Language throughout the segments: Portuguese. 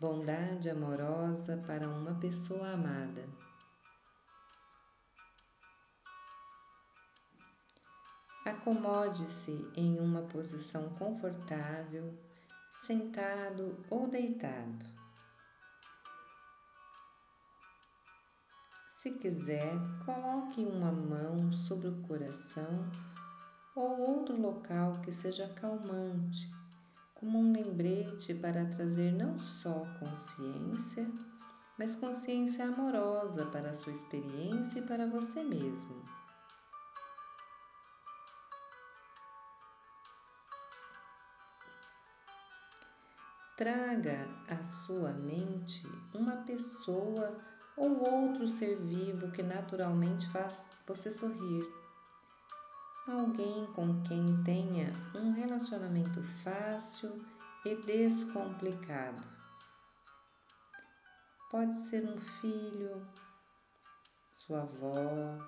bondade amorosa para uma pessoa amada. Acomode-se em uma posição confortável, sentado ou deitado. Se quiser, coloque uma mão sobre o coração ou outro local que seja calmante como um lembrete para trazer não só consciência, mas consciência amorosa para a sua experiência e para você mesmo. Traga à sua mente uma pessoa ou outro ser vivo que naturalmente faz você sorrir alguém com quem tenha um relacionamento fácil e descomplicado. Pode ser um filho, sua avó,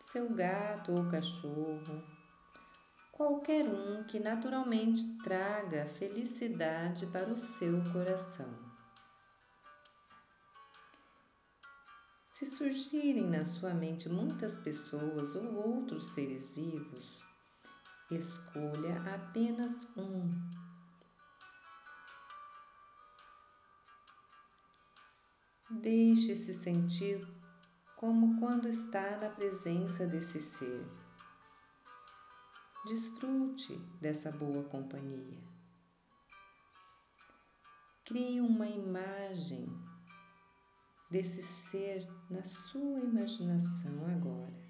seu gato ou cachorro, qualquer um que naturalmente traga felicidade para o seu coração. Se surgirem na sua mente muitas pessoas ou outros seres vivos, escolha apenas um. Deixe-se sentir como quando está na presença desse ser. Desfrute dessa boa companhia. Crie uma imagem desse ser na sua imaginação agora.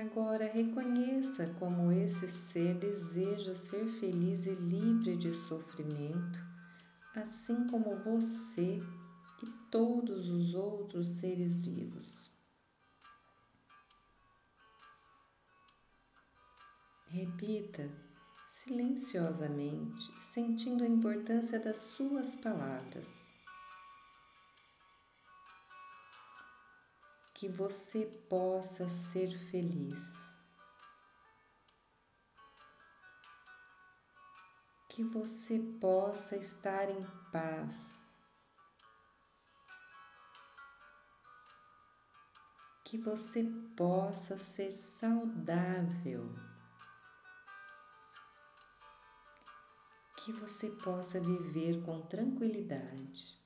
Agora reconheça como esse ser deseja ser feliz e livre de sofrimento, assim como você e todos os outros seres vivos. Repita silenciosamente, sentindo a importância das suas palavras. Que você possa ser feliz. Que você possa estar em paz. Que você possa ser saudável. que você possa viver com tranquilidade.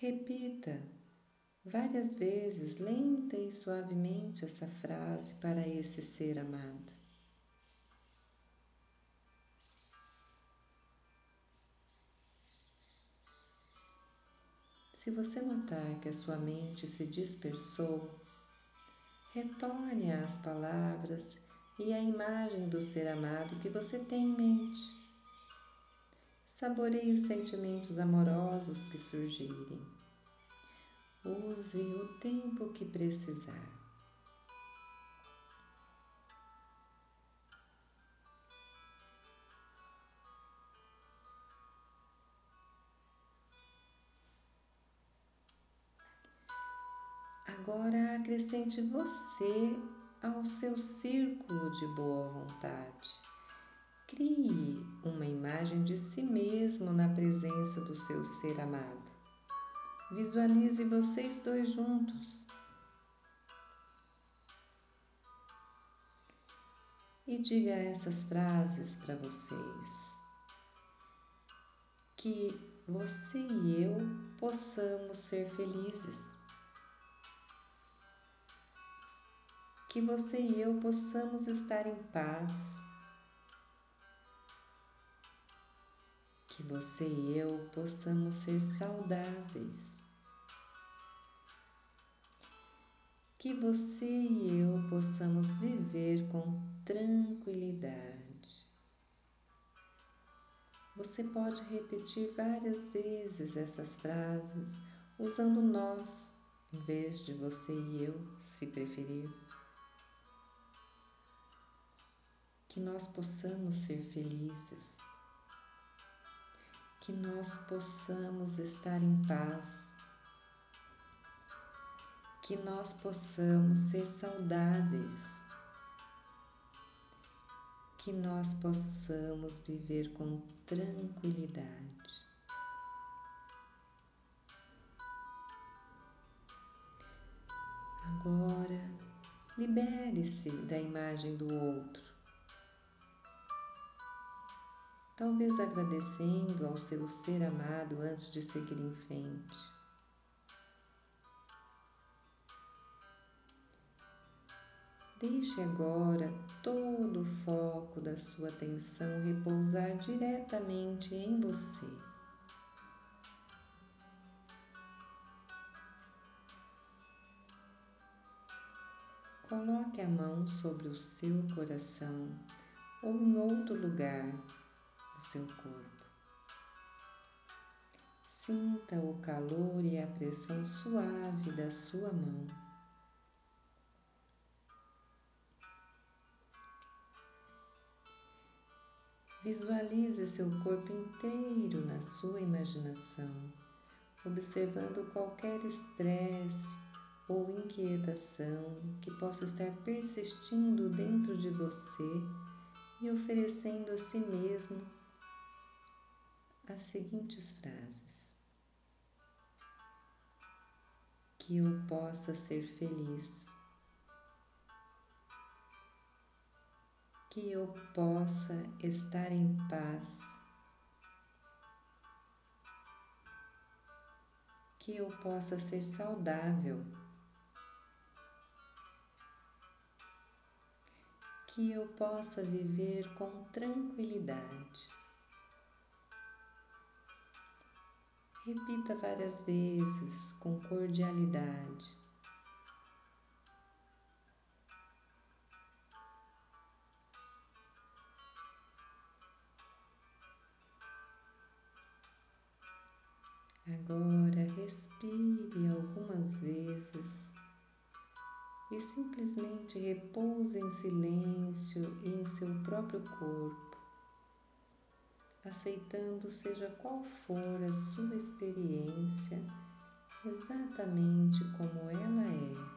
Repita várias vezes, lenta e suavemente, essa frase para esse ser amado. Se você notar que a sua mente se dispersou, retorne às palavras e a imagem do ser amado que você tem em mente. Saboreie os sentimentos amorosos que surgirem. Use o tempo que precisar. Agora acrescente você ao seu círculo de boa vontade. Crie uma imagem de si mesmo na presença do seu ser amado. Visualize vocês dois juntos. E diga essas frases para vocês. Que você e eu possamos ser felizes que você e eu possamos estar em paz, que você e eu possamos ser saudáveis, que você e eu possamos viver com tranquilidade. Você pode repetir várias vezes essas frases usando nós em vez de você e eu, se preferir. que nós possamos ser felizes, que nós possamos estar em paz, que nós possamos ser saudáveis, que nós possamos viver com tranquilidade. Agora, libere-se da imagem do outro. Talvez agradecendo ao seu ser amado antes de seguir em frente. Deixe agora todo o foco da sua atenção repousar diretamente em você. Coloque a mão sobre o seu coração ou em outro lugar do seu corpo. Sinta o calor e a pressão suave da sua mão. Visualize seu corpo inteiro na sua imaginação, observando qualquer estresse ou inquietação que possa estar persistindo dentro de você e oferecendo a si mesmo as seguintes frases: Que eu possa ser feliz, que eu possa estar em paz. Que eu possa ser saudável. que eu possa viver com tranquilidade. Repita várias vezes com cordialidade. Agora respire algumas vezes e simplesmente repouse em silêncio e em seu próprio corpo, aceitando seja qual for a sua experiência exatamente como ela é.